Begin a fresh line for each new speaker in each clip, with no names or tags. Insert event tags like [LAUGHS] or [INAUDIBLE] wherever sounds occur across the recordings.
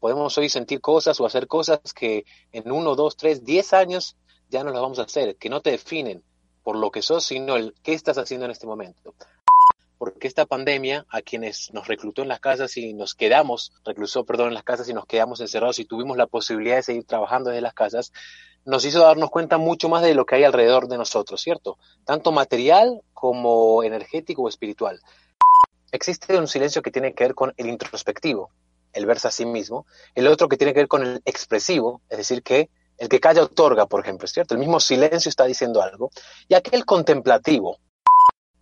Podemos hoy sentir cosas o hacer cosas que en uno, dos, tres, diez años ya no las vamos a hacer, que no te definen por lo que sos, sino el qué estás haciendo en este momento. Porque esta pandemia, a quienes nos reclutó en las casas y nos quedamos, reclusó, perdón, en las casas y nos quedamos encerrados y tuvimos la posibilidad de seguir trabajando desde las casas, nos hizo darnos cuenta mucho más de lo que hay alrededor de nosotros, ¿cierto? Tanto material como energético o espiritual. Existe un silencio que tiene que ver con el introspectivo, el verse a sí mismo, el otro que tiene que ver con el expresivo, es decir, que el que calla otorga, por ejemplo, ¿cierto? El mismo silencio está diciendo algo, y aquel contemplativo.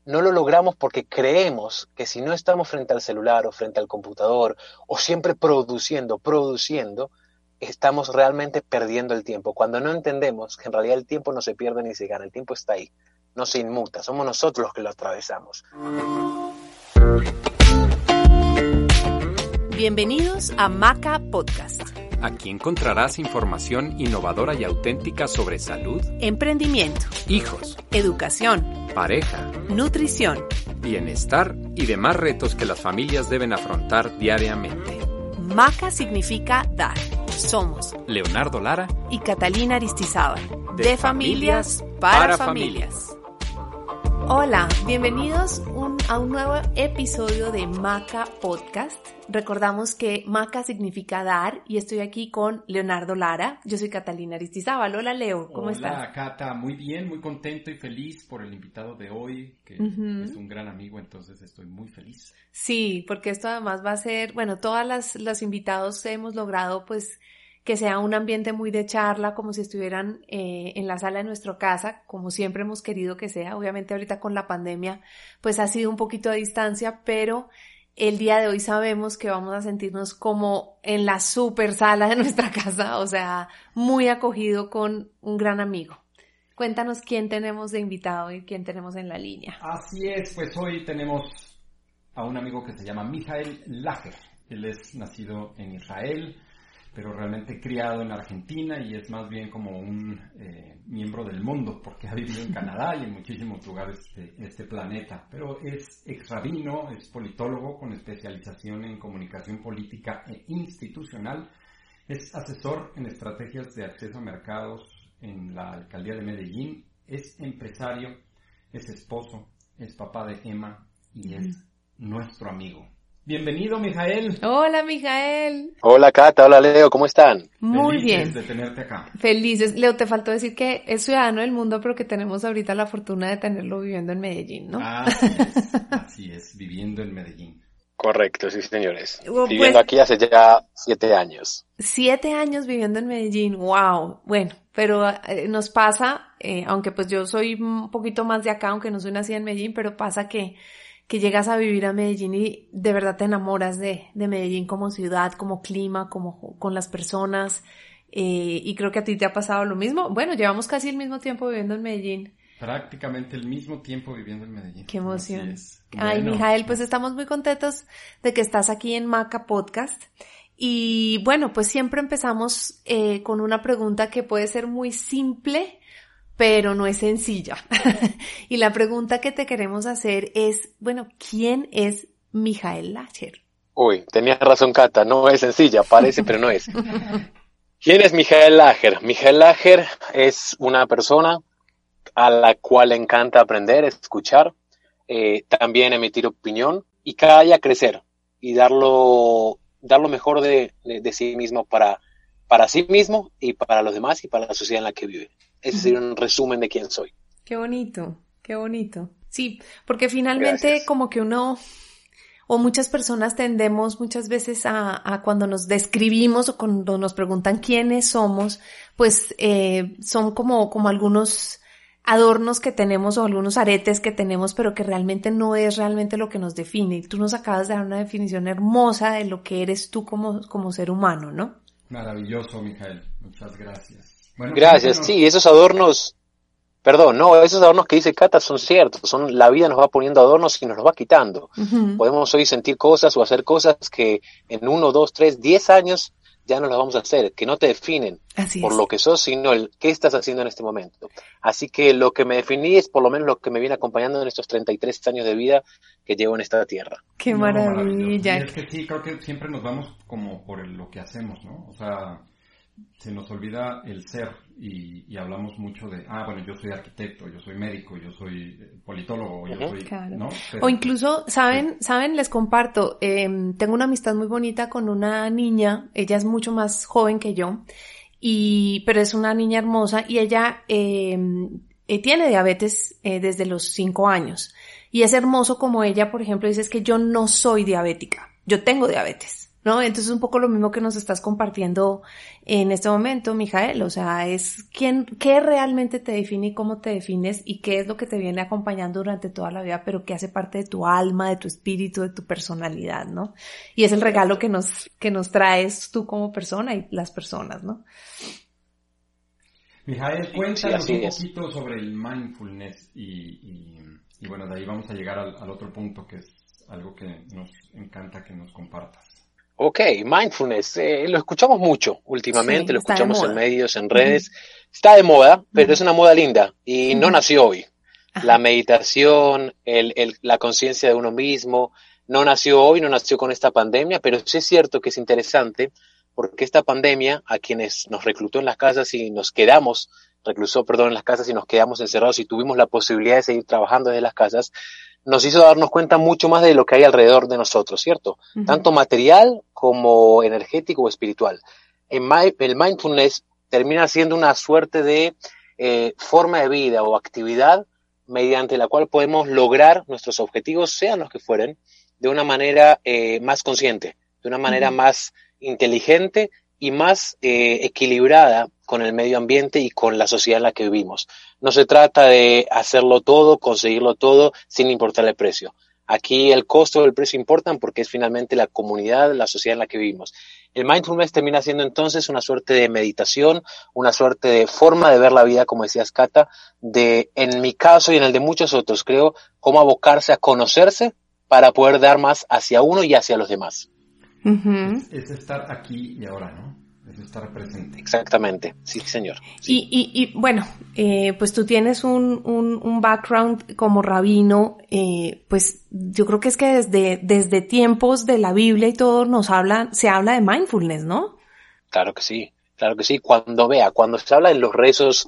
No lo logramos porque creemos que si no estamos frente al celular o frente al computador o siempre produciendo, produciendo, estamos realmente perdiendo el tiempo. Cuando no entendemos que en realidad el tiempo no se pierde ni se gana, el tiempo está ahí, no se inmuta, somos nosotros los que lo atravesamos.
Bienvenidos a Maca Podcast.
Aquí encontrarás información innovadora y auténtica sobre salud,
emprendimiento,
hijos,
educación,
pareja,
nutrición,
bienestar y demás retos que las familias deben afrontar diariamente.
Maca significa dar. Somos
Leonardo Lara
y Catalina Aristizábal. De, familias, para, familias. Hola, bienvenidos a un nuevo episodio de Maca Podcast. Recordamos que Maca significa dar y estoy aquí con Leonardo Lara. Yo soy Catalina Aristizábal. Hola Leo, ¿cómo estás?
Hola Cata, muy bien, muy contento y feliz por el invitado de hoy, que es un gran amigo, entonces estoy muy feliz.
Sí, porque esto además va a ser, bueno, todas los invitados hemos logrado pues que sea un ambiente muy de charla, como si estuvieran eh, en la sala de nuestra casa, como siempre hemos querido que sea. Obviamente ahorita con la pandemia, pues ha sido un poquito de distancia, pero el día de hoy sabemos que vamos a sentirnos como en la super sala de nuestra casa, o sea, muy acogido con un gran amigo. Cuéntanos quién tenemos de invitado y quién tenemos en la línea.
Así es, pues hoy tenemos a un amigo que se llama Mijael Lager. Él es nacido en Israel, pero realmente criado en Argentina y es más bien como un eh, miembro del mundo porque ha vivido en Canadá y en muchísimos lugares de este planeta. Pero es ex rabino, es politólogo con especialización en comunicación política e institucional, es asesor en estrategias de acceso a mercados en la alcaldía de Medellín, es empresario, es esposo, es papá de Emma y es nuestro amigo. Bienvenido, Mijael.
Hola, Mijael.
Hola, Cata. Hola, Leo. ¿Cómo están?
Muy
Felices
bien.
de tenerte acá.
Felices. Leo, te faltó decir que es ciudadano del mundo, pero que tenemos ahorita la fortuna de tenerlo viviendo en Medellín, ¿no?
Así es, así es, viviendo en Medellín.
Correcto, sí, señores.
Oh,
Viviendo
pues-
aquí hace ya siete años.
Siete años viviendo en Medellín, wow. Bueno, pero eh, nos pasa, eh, aunque pues yo soy un poquito más de acá, aunque no soy nacida en Medellín, pero pasa que, que llegas a vivir a Medellín y de verdad te enamoras de, de Medellín como ciudad, como clima, como con las personas. eh, y creo que a ti te ha pasado lo mismo. Bueno, llevamos casi el mismo tiempo viviendo en Medellín.
Prácticamente el mismo tiempo viviendo en Medellín.
Qué emoción. Ay,
Bueno,
Mijael, pues estamos muy contentos de que estás aquí en Maca Podcast. Y bueno, pues siempre empezamos eh, con una pregunta que puede ser muy simple, pero no es sencilla. [LAUGHS] y la pregunta que te queremos hacer es, bueno, ¿quién es Mijael Lacher?
Uy, tenías razón, Cata. No es sencilla, parece, pero no es. [LAUGHS] ¿Quién es Mijael Lager? Mijael Lager es una persona a la cual le encanta aprender, escuchar, eh, también emitir opinión y cada día crecer y darlo, dar lo mejor de, de- de sí mismo para, para sí mismo y para los demás y para la sociedad en la que vive. Ese sería un resumen de quién soy.
Qué bonito, qué bonito. Sí, porque finalmente
Gracias.
como que uno o muchas personas tendemos muchas veces a, a cuando nos describimos o cuando nos preguntan quiénes somos, pues eh, son como, como algunos adornos que tenemos o algunos aretes que tenemos, pero que realmente no es realmente lo que nos define. Y tú nos acabas de dar una definición hermosa de lo que eres tú como, como ser humano, ¿no?
Maravilloso, Mijael. Muchas gracias. Bueno,
Gracias. Sí, esos adornos, perdón, no, esos adornos que dice Cata son ciertos. Son la vida nos va poniendo adornos y nos los va quitando. Podemos hoy sentir cosas o hacer cosas que en uno, dos, tres, diez años ya no los vamos a hacer, que no te definen por lo que sos, sino el qué estás haciendo en este momento. Así que lo que me definí es por lo menos lo que me viene acompañando en estos 33 años de vida que llevo en esta tierra.
Qué maravilla.
es que sí, creo que siempre nos vamos como por lo que hacemos, ¿no? O sea, se nos olvida el ser y, hablamos mucho de, ah, bueno, yo soy arquitecto, yo soy médico, yo soy politólogo, yo soy...
O incluso, ¿saben? ¿Saben? Les comparto, em, tengo una amistad muy bonita con una niña, ella es mucho más joven que yo, y, pero es una niña hermosa y ella em, eh, tiene diabetes eh, desde los cinco años. Y es hermoso como ella, por ejemplo, dice es que yo no soy diabética, yo tengo diabetes. ¿No? Entonces un poco lo mismo que nos estás compartiendo en este momento, Mijael, o sea, es quién, qué realmente te define y cómo te defines y qué es lo que te viene acompañando durante toda la vida, pero que hace parte de tu alma, de tu espíritu, de tu personalidad, ¿no? Y es el regalo que nos, que nos traes tú como persona y las personas, ¿no?
Mijael, cuéntanos un poquito sobre el mindfulness y, bueno, de ahí vamos a llegar al, al otro punto que es algo que nos encanta que nos compartas.
Ok, mindfulness, eh, lo escuchamos mucho últimamente, lo escuchamos en medios, en redes. Está de moda, pero es una moda linda y no nació hoy. La meditación, el, el, la conciencia de uno mismo, no nació hoy, no nació con esta pandemia, pero sí es cierto que es interesante porque esta pandemia, a quienes nos reclutó en las casas y nos quedamos, reclusó, perdón, en las casas y nos quedamos encerrados y tuvimos la posibilidad de seguir trabajando desde las casas, nos hizo darnos cuenta mucho más de lo que hay alrededor de nosotros, ¿cierto? Tanto material como energético o espiritual. El mindfulness termina siendo una suerte de eh, forma de vida o actividad mediante la cual podemos lograr nuestros objetivos, sean los que fueren, de una manera eh, más consciente, de una manera más inteligente y más eh, equilibrada con el medio ambiente y con la sociedad en la que vivimos. No se trata de hacerlo todo, conseguirlo todo, sin importar el precio. Aquí el costo y el precio importan porque es finalmente la comunidad, la sociedad en la que vivimos. El mindfulness termina siendo entonces una suerte de meditación, una suerte de forma de ver la vida, como decías Cata, de, en mi caso y en el de muchos otros, creo, cómo abocarse a conocerse para poder dar más hacia uno y hacia los demás.
Es estar aquí y ahora, ¿no? estar presente.
Exactamente, sí, señor.
Y, y, y, bueno, eh, pues tú tienes un, un, un background como rabino, eh, pues yo creo que es que desde, desde tiempos de la Biblia y todo nos habla, se habla de mindfulness, ¿no?
Claro que sí, claro que sí. Cuando vea, cuando se habla de los rezos,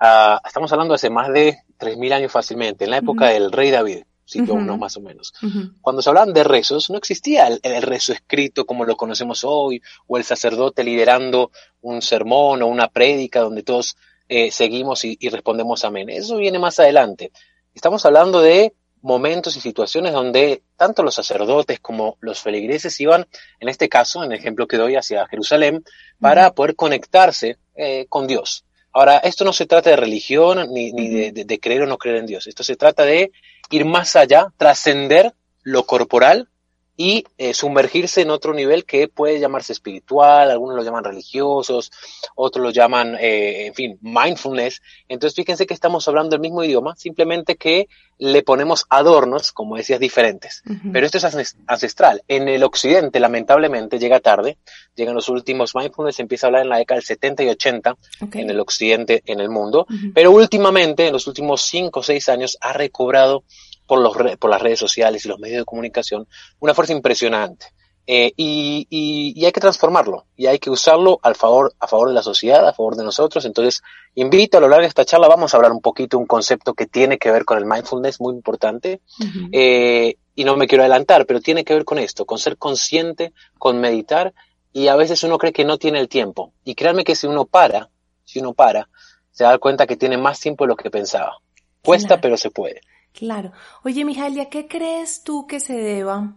uh, estamos hablando hace más de 3.000 años fácilmente, en la época del rey David siglo uh más o menos. Cuando se hablaban de rezos, no existía el, rezo escrito como lo conocemos hoy, o el sacerdote liderando un sermón o una prédica donde todos eh, seguimos y, respondemos amén. Eso viene más adelante. Estamos hablando de momentos y situaciones donde tanto los sacerdotes como los feligreses iban, en este caso, en el ejemplo que doy, hacia Jerusalén, para poder conectarse eh, con Dios. Ahora, esto no se trata de religión ni, ni de, creer o no creer en Dios. Esto se trata de ir más allá, trascender lo corporal y eh, sumergirse en otro nivel que puede llamarse espiritual, algunos lo llaman religiosos, otros lo llaman, eh, en fin, mindfulness. Entonces fíjense que estamos hablando del mismo idioma, simplemente que le ponemos adornos, como decías, diferentes. Pero esto es ancestral. En el occidente, lamentablemente, llega tarde, llegan los últimos mindfulness, se empieza a hablar en la década del 70 y 80 en el occidente, en el mundo, pero últimamente, en los últimos 5 o 6 años, ha recobrado por, los por las redes sociales y los medios de comunicación una fuerza impresionante. Eh, y, y, hay que transformarlo y hay que usarlo al favor, a favor de la sociedad, a favor de nosotros. Entonces, invito a lo largo de esta charla, vamos a hablar un poquito de un concepto que tiene que ver con el mindfulness, muy importante. eh, y no me quiero adelantar, pero tiene que ver con esto, con ser consciente, con meditar. Y a veces uno cree que no tiene el tiempo. Y créanme que si uno para, si uno para, se da cuenta que tiene más tiempo de lo que pensaba. Cuesta, pero se puede.
Claro. Oye, Mijalia, ¿qué crees tú que se deba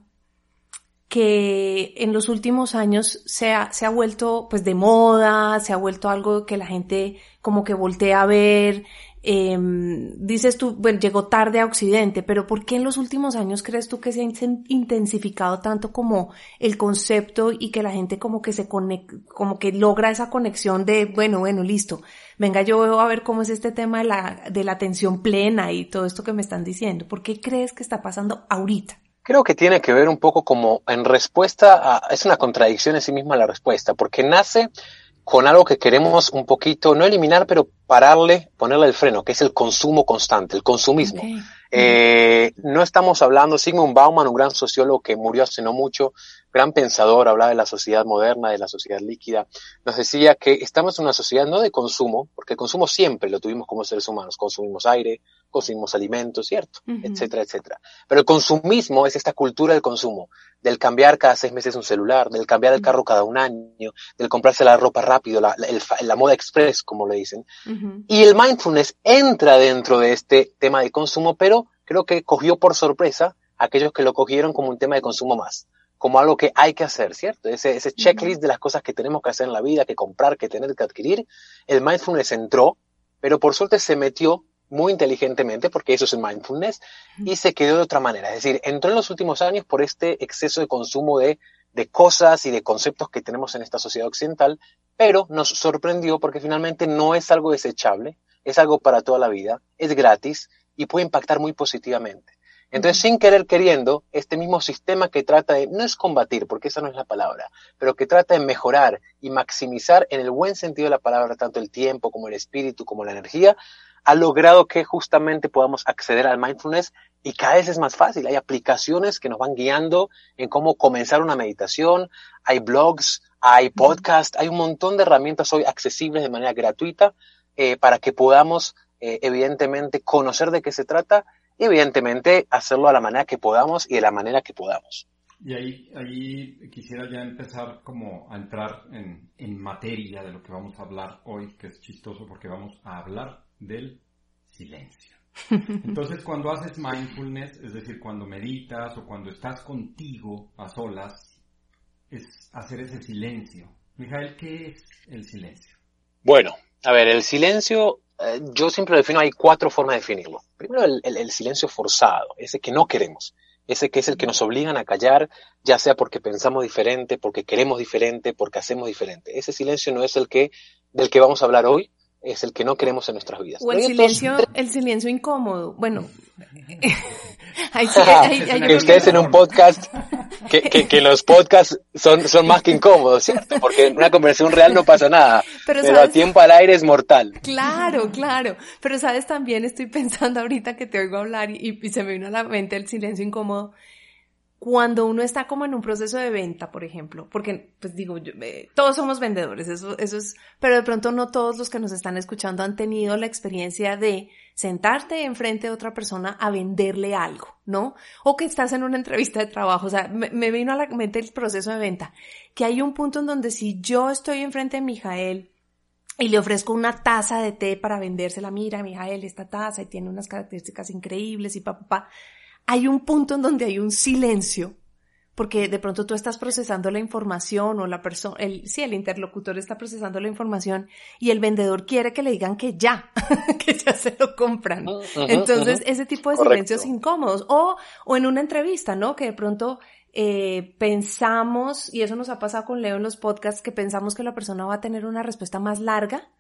que en los últimos años se ha, se ha vuelto pues de moda, se ha vuelto algo que la gente como que voltea a ver, eh, dices tú, bueno, llegó tarde a Occidente, pero ¿por qué en los últimos años crees tú que se ha intensificado tanto como el concepto y que la gente como que se conecta, como que logra esa conexión de, bueno, bueno, listo, venga, yo a ver cómo es este tema de la, de la atención plena y todo esto que me están diciendo? ¿Por qué crees que está pasando ahorita?
Creo que tiene que ver un poco como en respuesta a, es una contradicción en sí misma la respuesta, porque nace con algo que queremos un poquito, no eliminar, pero pararle, ponerle el freno, que es el consumo constante, el consumismo. Eh, no estamos hablando, Sigmund Bauman, un gran sociólogo que murió hace no mucho, gran pensador, hablaba de la sociedad moderna, de la sociedad líquida, nos decía que estamos en una sociedad no de consumo, porque el consumo siempre lo tuvimos como seres humanos, consumimos aire, consumimos alimentos, ¿cierto? Etcétera, etcétera. Pero el consumismo es esta cultura del consumo, del cambiar cada seis meses un celular, del cambiar el carro cada un año, del comprarse la ropa rápido, la, la, moda express, como le dicen. Y el mindfulness entra dentro de este tema de consumo, pero creo que cogió por sorpresa a aquellos que lo cogieron como un tema de consumo más como algo que hay que hacer, ¿cierto? Ese, ese checklist de las cosas que tenemos que hacer en la vida, que comprar, que tener, que adquirir. El mindfulness entró, pero por suerte se metió muy inteligentemente, porque eso es el mindfulness, y se quedó de otra manera. Es decir, entró en los últimos años por este exceso de consumo de, de cosas y de conceptos que tenemos en esta sociedad occidental, pero nos sorprendió porque finalmente no es algo desechable, es algo para toda la vida, es gratis y puede impactar muy positivamente. Entonces, sin querer queriendo, este mismo sistema que trata de, no es combatir, porque esa no es la palabra, pero que trata de mejorar y maximizar en el buen sentido de la palabra tanto el tiempo como el espíritu como la energía, ha logrado que justamente podamos acceder al mindfulness y cada vez es más fácil. Hay aplicaciones que nos van guiando en cómo comenzar una meditación, hay blogs, hay podcasts, hay un montón de herramientas hoy accesibles de manera gratuita eh, para que podamos, eh, evidentemente, conocer de qué se trata y evidentemente hacerlo a la manera que podamos y de la manera que podamos.
Y ahí, ahí quisiera ya empezar como a entrar en, en materia de lo que vamos a hablar hoy, que es chistoso porque vamos a hablar del silencio. [LAUGHS] Entonces, cuando haces mindfulness, es decir, cuando meditas o cuando estás contigo a solas, es hacer ese silencio. Mijael, ¿qué es el silencio?
Bueno, a ver, el silencio eh, yo siempre lo defino, hay cuatro formas de definirlo. Primero, el, silencio forzado, ese que no queremos, ese que es el que nos obligan a callar, ya sea porque pensamos diferente, porque queremos diferente, porque hacemos diferente. Ese silencio no es el que, del que vamos a hablar hoy, es el que no queremos en nuestras vidas.
O el silencio, el silencio incómodo. Bueno, [LAUGHS] [LAUGHS]
que ustedes en un podcast, que, que, los podcasts son, son más que incómodos, ¿cierto? Porque en una conversación real no pasa nada, pero, a tiempo al aire es mortal.
Claro, claro. Pero sabes, también estoy pensando ahorita que te oigo hablar y, y se me vino a la mente el silencio incómodo cuando uno está como en un proceso de venta, por ejemplo, porque pues digo, yo, eh, todos somos vendedores, eso, eso es, pero de pronto no todos los que nos están escuchando han tenido la experiencia de sentarte enfrente de otra persona a venderle algo, ¿no? O que estás en una entrevista de trabajo, o sea, me, me vino a la mente el proceso de venta, que hay un punto en donde si yo estoy enfrente de Mijael, y le ofrezco una taza de té para vendérsela, mira, Mijael, esta taza y tiene unas características increíbles y papá, pa, pa hay un punto en donde hay un silencio, porque de pronto tú estás procesando la información o la persona, el, sí, el interlocutor está procesando la información y el vendedor quiere que le digan que ya, [LAUGHS] que ya se lo compran. Entonces, ese tipo de silencios incómodos. O, o en una entrevista, ¿no? Que de pronto eh, pensamos, y eso nos ha pasado con Leo en los podcasts, que pensamos que la persona va a tener una respuesta más larga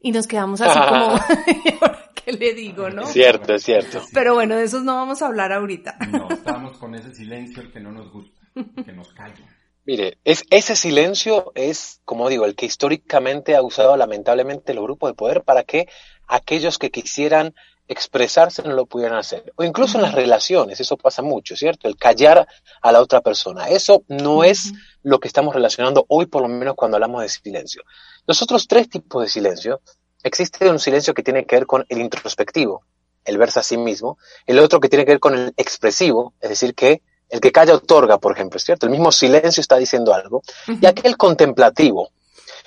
y nos quedamos así como, [LAUGHS] [LAUGHS] ¿qué le digo, no?
Cierto, es cierto.
Pero bueno, de esos no vamos a hablar ahorita.
No, estamos con ese silencio el que no nos gusta, que nos calla.
Mire, es, ese silencio es, como digo, el que históricamente ha usado lamentablemente los grupos de poder para que aquellos que quisieran expresarse no lo pudieran hacer. O incluso en las relaciones, eso pasa mucho, ¿cierto? El callar a la otra persona. Eso no es lo que estamos relacionando hoy, por lo menos cuando hablamos de silencio. Los otros tres tipos de silencio, existe un silencio que tiene que ver con el introspectivo, el verse a sí mismo, el otro que tiene que ver con el expresivo, es decir, que el que calla otorga, por ejemplo, ¿cierto? El mismo silencio está diciendo algo, y aquel contemplativo.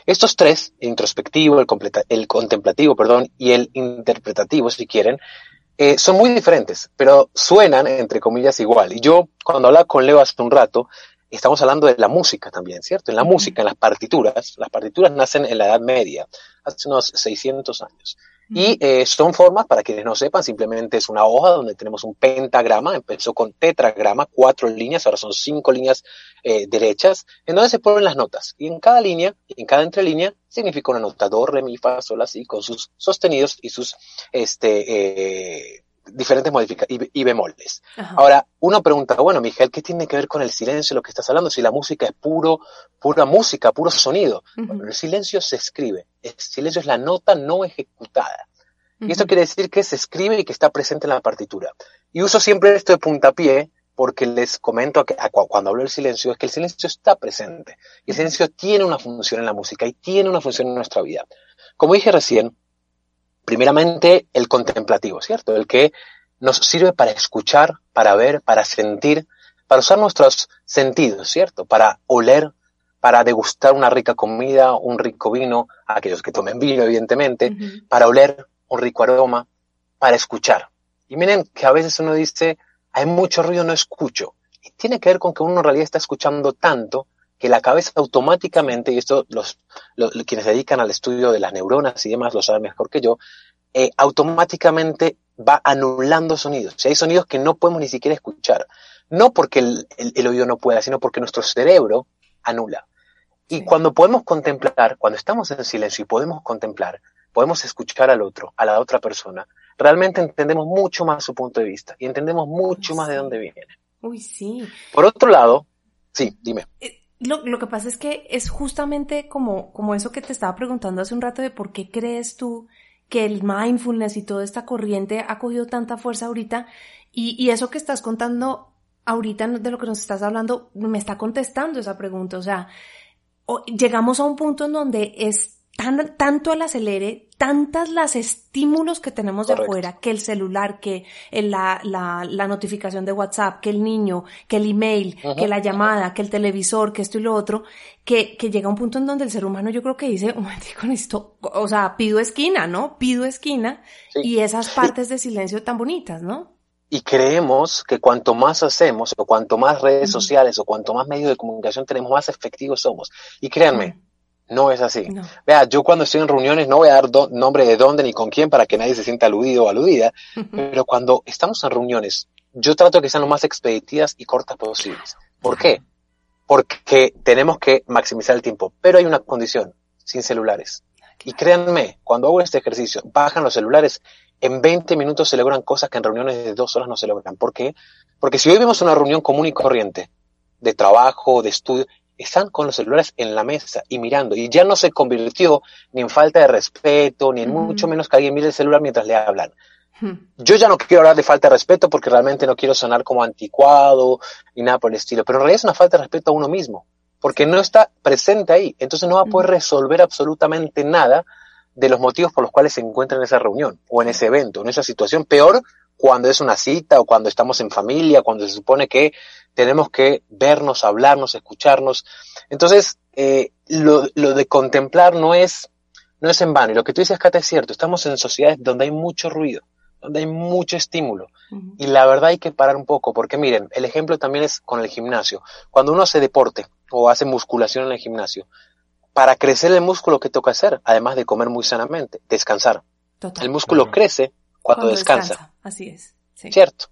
Estos tres, el introspectivo, el, el contemplativo, perdón, y el interpretativo, si quieren, eh, son muy diferentes, pero suenan, entre comillas, igual. Y yo, cuando hablaba con Leo hace un rato, estamos hablando de la música también, ¿cierto? En la música, en las partituras, las partituras nacen en la Edad Media, hace unos 600 años. Y eh, son formas, para quienes no sepan, simplemente es una hoja donde tenemos un pentagrama, empezó con tetragrama, cuatro líneas, ahora son cinco líneas eh, derechas, en donde se ponen las notas. Y en cada línea, en cada entrelínea, significa una nota, do, re, mi, fa, sol, así, con sus sostenidos y sus, este, eh, diferentes modificaciones y, bemoles. Ahora, uno pregunta, bueno, Miguel, ¿qué tiene que ver con el silencio, lo que estás hablando? Si la música es puro, pura música, puro sonido. bueno, el silencio se escribe. El silencio es la nota no ejecutada. Y esto quiere decir que se escribe y que está presente en la partitura. Y uso siempre esto de puntapié porque les comento que cuando hablo del silencio es que el silencio está presente. Y el silencio tiene una función en la música y tiene una función en nuestra vida. Como dije recién, primeramente el contemplativo, ¿cierto? El que nos sirve para escuchar, para ver, para sentir, para usar nuestros sentidos, ¿cierto? Para oler, para degustar una rica comida, un rico vino, aquellos que tomen vino, evidentemente, para oler un rico aroma, para escuchar. Y miren que a veces uno dice, hay mucho ruido, no escucho. Y tiene que ver con que uno en realidad está escuchando tanto que la cabeza automáticamente, y esto los, quienes se dedican al estudio de las neuronas y demás lo saben mejor que yo, eh, automáticamente va anulando sonidos. Si hay sonidos que no podemos ni siquiera escuchar, no porque el, oído no pueda, sino porque nuestro cerebro anula. Y cuando podemos contemplar, cuando estamos en silencio y podemos contemplar, podemos escuchar al otro, a la otra persona, realmente entendemos mucho más su punto de vista y entendemos mucho más de dónde viene.
Uy, sí.
Por otro lado, sí, dime.
Eh, lo, lo, que pasa es que es justamente como, como eso que te estaba preguntando hace un rato de por qué crees tú que el mindfulness y toda esta corriente ha cogido tanta fuerza ahorita y, y eso que estás contando ahorita de lo que nos estás hablando me está contestando esa pregunta. O sea, llegamos a un punto en donde es tanto el acelere, tantas las estímulos que tenemos de afuera, que el celular, que la, la, la, notificación de WhatsApp, que el niño, que el email, que la llamada, que el televisor, que esto y lo otro, que, que llega un punto en donde el ser humano yo creo que dice, un con esto, o sea, pido esquina, ¿no? Pido esquina y esas partes de silencio tan bonitas, ¿no?
Y creemos que cuanto más hacemos, o cuanto más redes sociales, o cuanto más medios de comunicación tenemos, más efectivos somos. Y créanme, no es así. Vea, yo cuando estoy en reuniones no voy a dar nombre de dónde ni con quién para que nadie se sienta aludido o aludida, pero cuando estamos en reuniones, yo trato que sean lo más expeditivas y cortas posibles. ¿Por qué? Porque tenemos que maximizar el tiempo, pero hay una condición, sin celulares. Y créanme, cuando hago este ejercicio, bajan los celulares, en 20 minutos se logran cosas que en reuniones de dos horas no se logran. ¿Por qué? Porque si hoy vemos una reunión común y corriente, de trabajo, de estudio, están con los celulares en la mesa y mirando. Y ya no se convirtió ni en falta de respeto, ni en mucho menos que alguien mire el celular mientras le hablan. Yo ya no quiero hablar de falta de respeto porque realmente no quiero sonar como anticuado ni nada por el estilo, pero en realidad es una falta de respeto a uno mismo, porque no está presente ahí, entonces no va a poder resolver absolutamente nada de los motivos por los cuales se encuentra en esa reunión o en ese evento, en esa situación. Peor cuando es una cita o cuando estamos en familia, cuando se supone que tenemos que vernos, hablarnos, escucharnos. Entonces, eh, lo, lo, de contemplar no es, no es en vano. Y lo que tú dices, Cata, es cierto. Estamos en sociedades donde hay mucho ruido, donde hay mucho estímulo. Y la verdad hay que parar un poco, porque miren, el ejemplo también es con el gimnasio. Cuando uno hace deporte o hace musculación en el gimnasio, para crecer el músculo, ¿qué toca hacer? Además de comer muy sanamente, descansar. El músculo crece cuando, descansa.
Así es.
¿Cierto?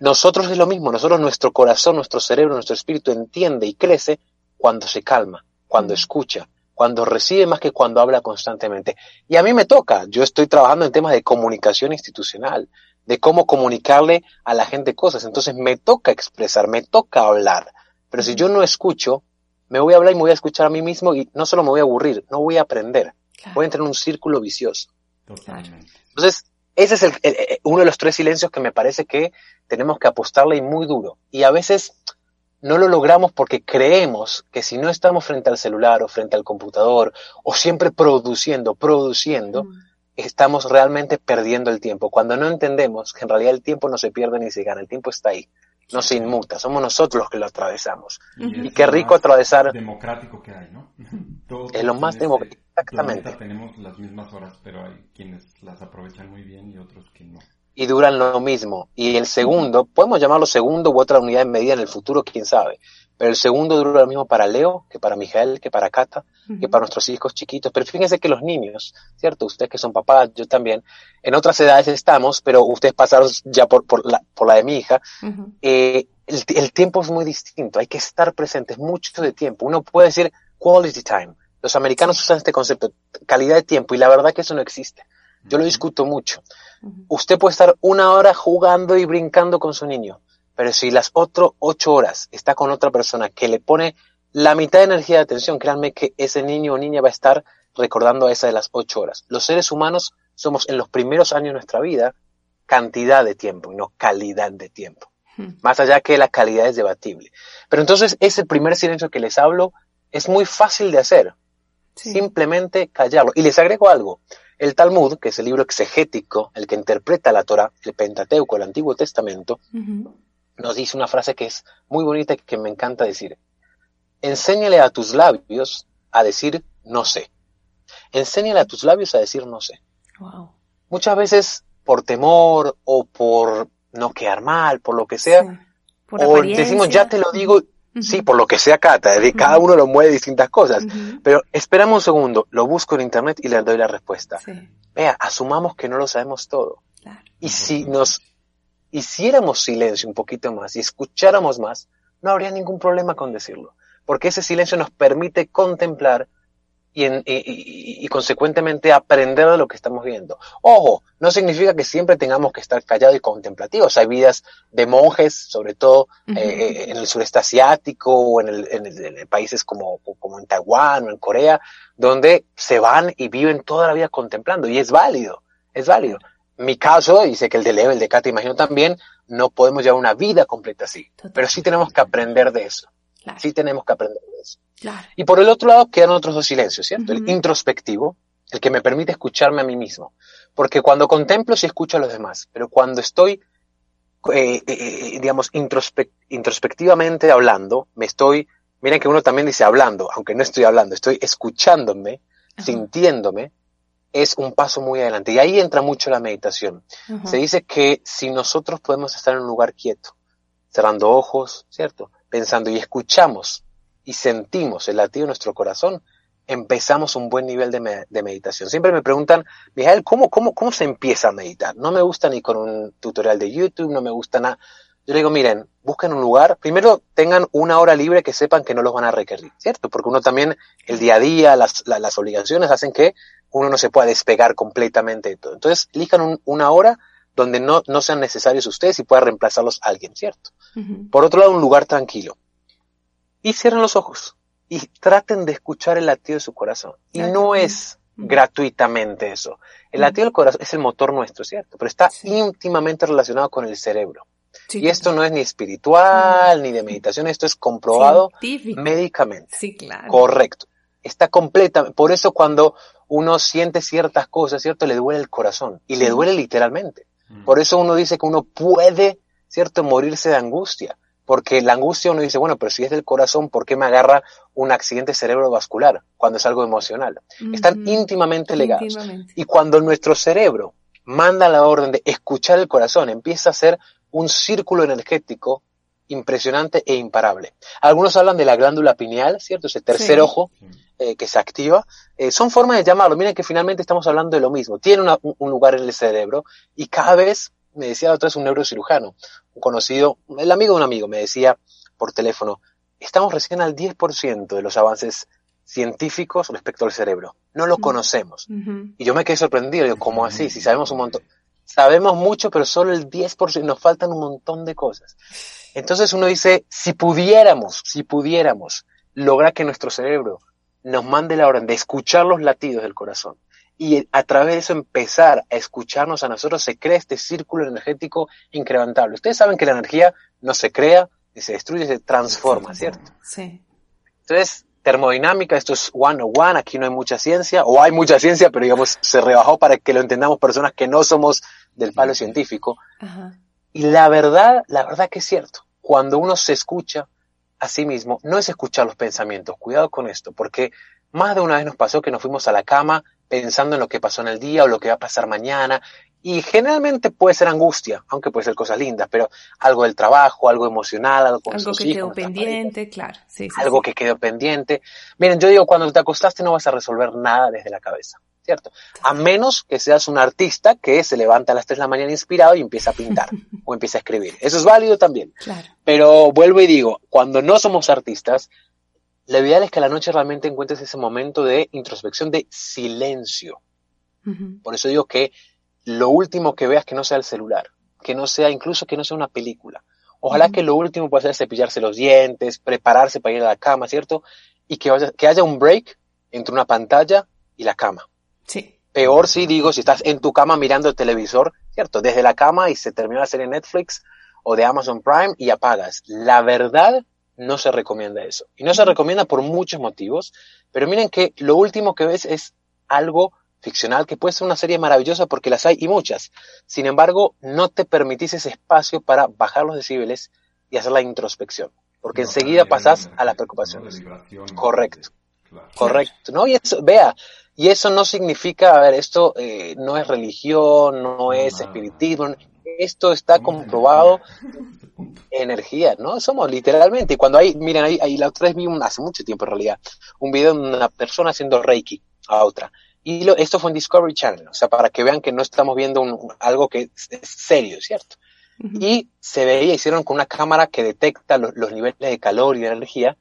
Nosotros es lo mismo, nosotros nuestro corazón, nuestro cerebro, nuestro espíritu entiende y crece cuando se calma, cuando escucha, cuando recibe más que cuando habla constantemente. Y a mí me toca, yo estoy trabajando en temas de comunicación institucional, de cómo comunicarle a la gente cosas. Entonces me toca expresar, me toca hablar. Pero si yo no escucho, me voy a hablar y me voy a escuchar a mí mismo y no solo me voy a aburrir, no voy a aprender. Voy a entrar en un círculo vicioso. Entonces, ese es el, uno de los tres silencios que me parece que tenemos que apostarle y muy duro. Y a veces no lo logramos porque creemos que si no estamos frente al celular o frente al computador o siempre produciendo, produciendo, mm. estamos realmente perdiendo el tiempo. Cuando no entendemos que en realidad el tiempo no se pierde ni se gana, el tiempo está ahí, no se inmuta, somos nosotros los que lo atravesamos. Y, qué rico atravesar.
Democrático que hay, ¿no? [LAUGHS]
es lo más democrático Exactamente.
tenemos las mismas horas, pero hay quienes las aprovechan muy bien y otros que no.
Y duran lo mismo. Y el segundo, podemos llamarlo segundo u otra unidad de medida en el futuro, quién sabe. Pero el segundo dura lo mismo para Leo, que para Miguel, que para Cata, que para nuestros hijos chiquitos. Pero fíjense que los niños, ¿cierto? Ustedes que son papás, yo también, en otras edades estamos, pero ustedes pasaron ya por, por, la, por la de mi hija. eh, el, el tiempo es muy distinto, hay que estar presentes, mucho de tiempo. Uno puede decir quality time, los americanos usan este concepto, calidad de tiempo, y la verdad que eso no existe. Yo lo discuto mucho. Usted puede estar una hora jugando y brincando con su niño, pero si las otras ocho horas está con otra persona que le pone la mitad de energía de atención, créanme que ese niño o niña va a estar recordando a esa de las ocho horas. Los seres humanos somos en los primeros años de nuestra vida cantidad de tiempo y no calidad de tiempo. Más allá que la calidad es debatible. Pero entonces ese primer silencio que les hablo es muy fácil de hacer. Simplemente callarlo. Y les agrego algo. El Talmud, que es el libro exegético, el que interpreta la Torah, el Pentateuco, el Antiguo Testamento, nos dice una frase que es muy bonita y que me encanta decir. Enséñale a tus labios a decir no sé. Enséñale a tus labios a decir no sé. Muchas veces por temor o por no quedar mal, por lo que sea, o decimos ya te lo digo, sí, por lo que sea Cata, cada uno lo mueve distintas cosas, pero esperamos un segundo, lo busco en internet y le doy la respuesta. Vea, asumamos que no lo sabemos todo. Y si nos hiciéramos silencio un poquito más y escucháramos más, no habría ningún problema con decirlo, porque ese silencio nos permite contemplar y, en, y, y, consecuentemente aprender de lo que estamos viendo. Ojo, no significa que siempre tengamos que estar callados y contemplativos. Hay vidas de monjes, sobre todo eh, en el sureste asiático o en, el, en, el, en, países como, como en Taiwán o en Corea, donde se van y viven toda la vida contemplando y es válido, es válido. Mi caso, y sé que el de Leo, el de Kata, imagino también, no podemos llevar una vida completa así, pero sí tenemos que aprender de eso. Claro. Sí tenemos que aprender de eso.
Claro.
Y por el otro lado quedan otros dos silencios, ¿cierto? Uh -huh. El introspectivo, el que me permite escucharme a mí mismo. Porque cuando contemplo sí escucho a los demás, pero cuando estoy, eh, eh, digamos, introspe introspectivamente hablando, me estoy, miren que uno también dice hablando, aunque no estoy hablando, estoy escuchándome, uh -huh. sintiéndome, es un paso muy adelante. Y ahí entra mucho la meditación. Uh -huh. Se dice que si nosotros podemos estar en un lugar quieto, cerrando ojos, ¿cierto? Pensando y escuchamos y sentimos el latido de nuestro corazón, empezamos un buen nivel de, me de meditación. Siempre me preguntan, Mijael, ¿cómo, cómo, ¿cómo se empieza a meditar? No me gusta ni con un tutorial de YouTube, no me gusta nada. Yo le digo, miren, busquen un lugar, primero tengan una hora libre que sepan que no los van a requerir, ¿cierto? Porque uno también, el día a día, las, la, las obligaciones hacen que uno no se pueda despegar completamente de todo. Entonces, elijan un, una hora donde no, no sean necesarios ustedes y pueda reemplazarlos a alguien, ¿cierto? Uh -huh. Por otro lado, un lugar tranquilo. Y cierren los ojos y traten de escuchar el latido de su corazón. Y no es gratuitamente eso. El latido del corazón es el motor nuestro, ¿cierto? Pero está sí. íntimamente relacionado con el cerebro. Sí, y esto no es ni espiritual, ni de meditación, esto es comprobado
Científico.
médicamente.
Sí, claro.
Correcto. Está completa. Por eso cuando uno siente ciertas cosas, ¿cierto? Le duele el corazón. Y le duele literalmente. Por eso uno dice que uno puede, ¿cierto? Morirse de angustia. Porque la angustia uno dice, bueno, pero si es del corazón, ¿por qué me agarra un accidente cerebrovascular cuando es algo emocional? Uh -huh. Están íntimamente ligados. Íntimamente. Y cuando nuestro cerebro manda la orden de escuchar el corazón, empieza a ser un círculo energético impresionante e imparable. Algunos hablan de la glándula pineal, ¿cierto? Ese tercer sí. ojo eh, que se activa. Eh, son formas de llamarlo. Miren que finalmente estamos hablando de lo mismo. Tiene una, un lugar en el cerebro y cada vez me decía la otra vez un neurocirujano, un conocido, el amigo de un amigo, me decía por teléfono, estamos recién al 10% de los avances científicos respecto al cerebro. No lo conocemos. Uh -huh. Y yo me quedé sorprendido, digo, ¿cómo así? Si sabemos un montón. [LAUGHS] Sabemos mucho, pero solo el 10%, nos faltan un montón de cosas. Entonces uno dice, si pudiéramos, si pudiéramos lograr que nuestro cerebro nos mande la orden de escuchar los latidos del corazón, y a través de eso empezar a escucharnos a nosotros, se crea este círculo energético incrementable. Ustedes saben que la energía no se crea, se destruye, se transforma, ¿cierto?
Sí.
Entonces, termodinámica, esto es one on one, aquí no hay mucha ciencia, o hay mucha ciencia, pero digamos, se rebajó para que lo entendamos personas que no somos del palo científico.
Ajá.
Y la verdad, la verdad que es cierto, cuando uno se escucha a sí mismo, no es escuchar los pensamientos, cuidado con esto, porque más de una vez nos pasó que nos fuimos a la cama pensando en lo que pasó en el día o lo que va a pasar mañana. Y generalmente puede ser angustia, aunque puede ser cosas lindas, pero algo del trabajo, algo emocional, algo con
Algo
sus
que
hijos,
quedó pendiente, claro. Sí, sí,
algo
sí.
que quedó pendiente. Miren, yo digo, cuando te acostaste no vas a resolver nada desde la cabeza, ¿cierto? A menos que seas un artista que se levanta a las 3 de la mañana inspirado y empieza a pintar [LAUGHS] o empieza a escribir. Eso es válido también.
Claro.
Pero vuelvo y digo, cuando no somos artistas, lo ideal es que a la noche realmente encuentres ese momento de introspección, de silencio. Por eso digo que lo último que veas que no sea el celular, que no sea, incluso que no sea una película. Ojalá que lo último pueda ser cepillarse los dientes, prepararse para ir a la cama, ¿cierto? Y que, que haya un break entre una pantalla y la cama.
Sí.
Peor si digo, si estás en tu cama mirando el televisor, ¿cierto? Desde la cama y se termina la serie Netflix o de Amazon Prime y apagas. La verdad, no se recomienda eso. Y no se recomienda por muchos motivos, pero miren que lo último que ves es algo ficcional que puede ser una serie maravillosa porque las hay y muchas. Sin embargo, no te permitís ese espacio para bajar los decibeles y hacer la introspección, porque enseguida pasás a las preocupaciones. Correcto. Correcto. No, y eso, vea, y eso no significa, a ver, esto eh, no es religión, no es espiritismo, esto está comprobado energía, ¿no? Somos literalmente, y cuando hay, miren, ahí, ahí la otra vez vi un, hace mucho tiempo en realidad, un video de una persona haciendo Reiki a otra. Y lo, esto fue en Discovery Channel, o sea, para que vean que no estamos viendo un, algo que es, serio, ¿cierto? Y se veía, hicieron con una cámara que detecta los niveles de calor y de energía,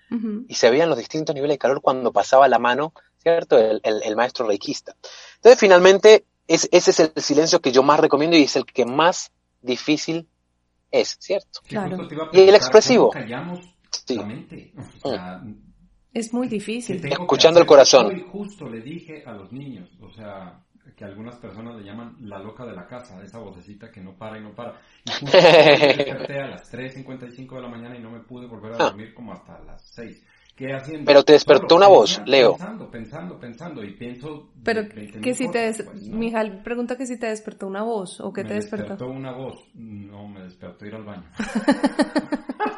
y se veían los distintos niveles de calor cuando pasaba la mano, ¿cierto? El, el, maestro reikista. Entonces, finalmente, es, ese es el silencio que yo más recomiendo y es el que más difícil es, ¿cierto?
Claro.
Y el expresivo.
Sí. Es muy difícil.
Escuchando el corazón.
Hoy justo le dije a los niños, o sea, que algunas personas le llaman la loca de la casa, esa vocecita que no para y no para. Y justo me [LAUGHS] desperté a las 3.55 de la mañana y no me pude volver a ah. dormir como hasta las 6. ¿Qué haciendo?
Pero te despertó una voz, Leo.
Pensando, pensando, pensando y pienso...
Pero que si te... Des... Pues, Mijal pregunta que si te despertó una voz o qué te despertó.
despertó una voz. No, me despertó ir al baño. [LAUGHS]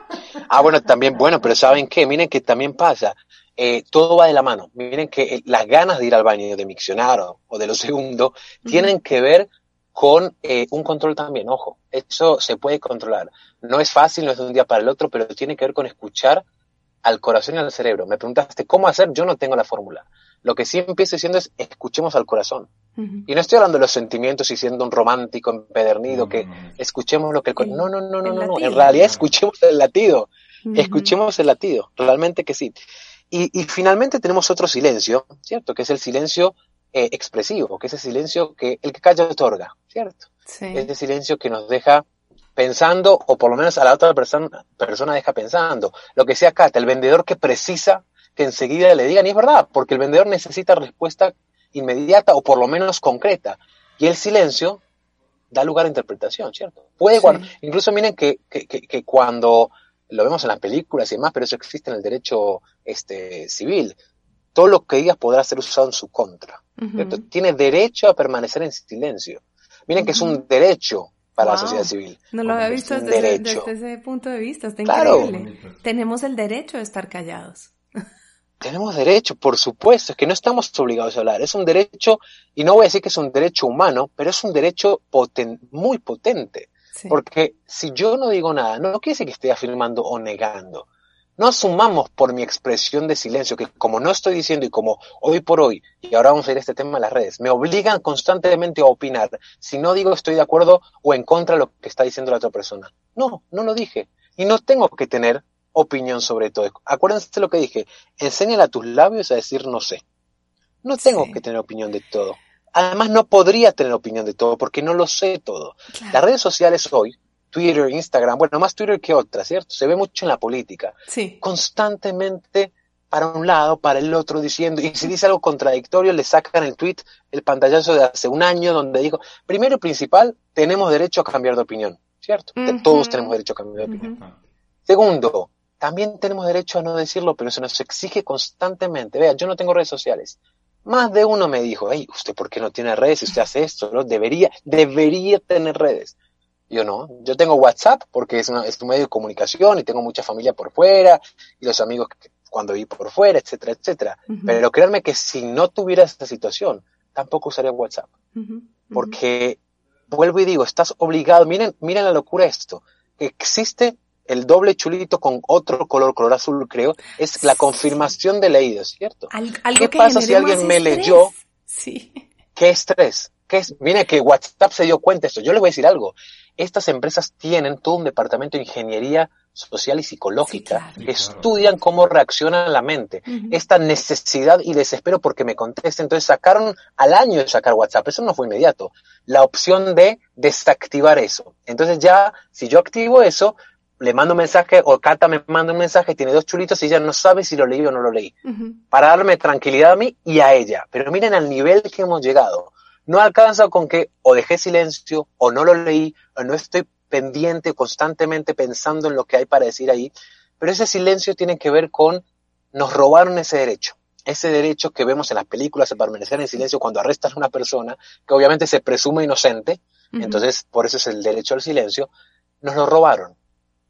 Ah, bueno, también, bueno, pero ¿saben qué? Miren que también pasa. Eh, todo va de la mano. Miren que eh, las ganas de ir al baño, de miccionar o, de lo segundo, tienen que ver con eh, un control también. Ojo, eso se puede controlar. No es fácil, no es de un día para el otro, pero tiene que ver con escuchar al corazón y al cerebro. Me preguntaste cómo hacer, yo no tengo la fórmula. Lo que sí empiezo diciendo es escuchemos al corazón. Y no estoy hablando de los sentimientos y siendo un romántico empedernido, que escuchemos lo que el corazón... No, no, no, no, no, En realidad escuchemos el latido. Escuchemos el latido. Realmente que sí. Y, y, finalmente tenemos otro silencio, ¿cierto? Que es el silencio eh, expresivo, que es el silencio que el que calla otorga, ¿cierto? Sí. Ese silencio que nos deja pensando, o por lo menos a la otra persona, persona deja pensando. Lo que sea Cata, el vendedor que precisa que enseguida le digan, y es verdad, porque el vendedor necesita respuesta inmediata o por lo menos concreta. Y el silencio da lugar a interpretación, ¿cierto? Puede incluso miren que, que, que, cuando lo vemos en las películas y demás, pero eso existe en el derecho este, civil, todo lo que digas podrá ser usado en su contra. Tiene derecho a permanecer en silencio. Miren que es un derecho para la sociedad civil.
No lo había visto desde, ese punto de vista, está increíble. Tenemos el derecho de estar callados. [LAUGHS]
Tenemos derecho, por supuesto, es que no estamos obligados a hablar. Es un derecho, y no voy a decir que es un derecho humano, pero es un derecho muy potente. Porque si yo no digo nada, no quiere decir que esté afirmando o negando. No asumamos por mi expresión de silencio, que como no estoy diciendo y como hoy por hoy, y ahora vamos a ver este tema en las redes, me obligan constantemente a opinar si no digo estoy de acuerdo o en contra de lo que está diciendo la otra persona. No, no lo dije. Y no tengo que tener opinión sobre todo. Acuérdense lo que dije, enséñale a tus labios a decir no sé. No tengo que tener opinión de todo. Además, no podría tener opinión de todo porque no lo sé todo. Las redes sociales hoy, Twitter, Instagram, bueno, más Twitter que otras, ¿cierto? Se ve mucho en la política.
Sí.
Constantemente para un lado, para el otro, diciendo, y si dice algo contradictorio, le sacan el tweet, el pantallazo de hace un año, donde dijo, primero y principal, tenemos derecho a cambiar de opinión, ¿cierto? Todos tenemos derecho a cambiar de opinión. Segundo, también tenemos derecho a no decirlo, pero se nos exige constantemente. Vea, yo no tengo redes sociales. Más de uno me dijo, hey, ¿usted por qué no tiene redes? Usted hace esto, ¿no? Debería, debería tener redes. Yo no, yo tengo WhatsApp porque es, es un medio de comunicación y tengo mucha familia por fuera y los amigos cuando vi por fuera, etcétera, etcétera. Pero créanme que si no tuviera esta situación, tampoco usaría WhatsApp. Porque, vuelvo y digo, estás obligado, miren, miren la locura esto, existe el doble chulito con otro color, color azul, creo, es la confirmación de leído, ¿cierto? ¿Qué pasa si alguien me leyó?
Sí.
¿Qué estrés? ¿Qué es? Mira que WhatsApp se dio cuenta de esto. Yo les voy a decir algo. Estas empresas tienen todo un departamento de ingeniería social y psicológica, que estudian cómo reacciona la mente, esta necesidad y desespero porque me conteste. Entonces sacaron al año de sacar WhatsApp, eso no fue inmediato, la opción de desactivar eso. Entonces ya, si yo activo eso, le mando un mensaje o Cata me manda un mensaje, tiene dos chulitos y ella no sabe si lo leí o no lo leí. Para darme tranquilidad a mí y a ella. Pero miren al nivel que hemos llegado. No alcanza con que o dejé silencio o no lo leí o no estoy pendiente, constantemente pensando en lo que hay para decir ahí, pero ese silencio tiene que ver con nos robaron ese derecho, ese derecho que vemos en las películas de permanecer en silencio cuando arrestan a una persona que obviamente se presume inocente, entonces por eso es el derecho al silencio, nos lo robaron.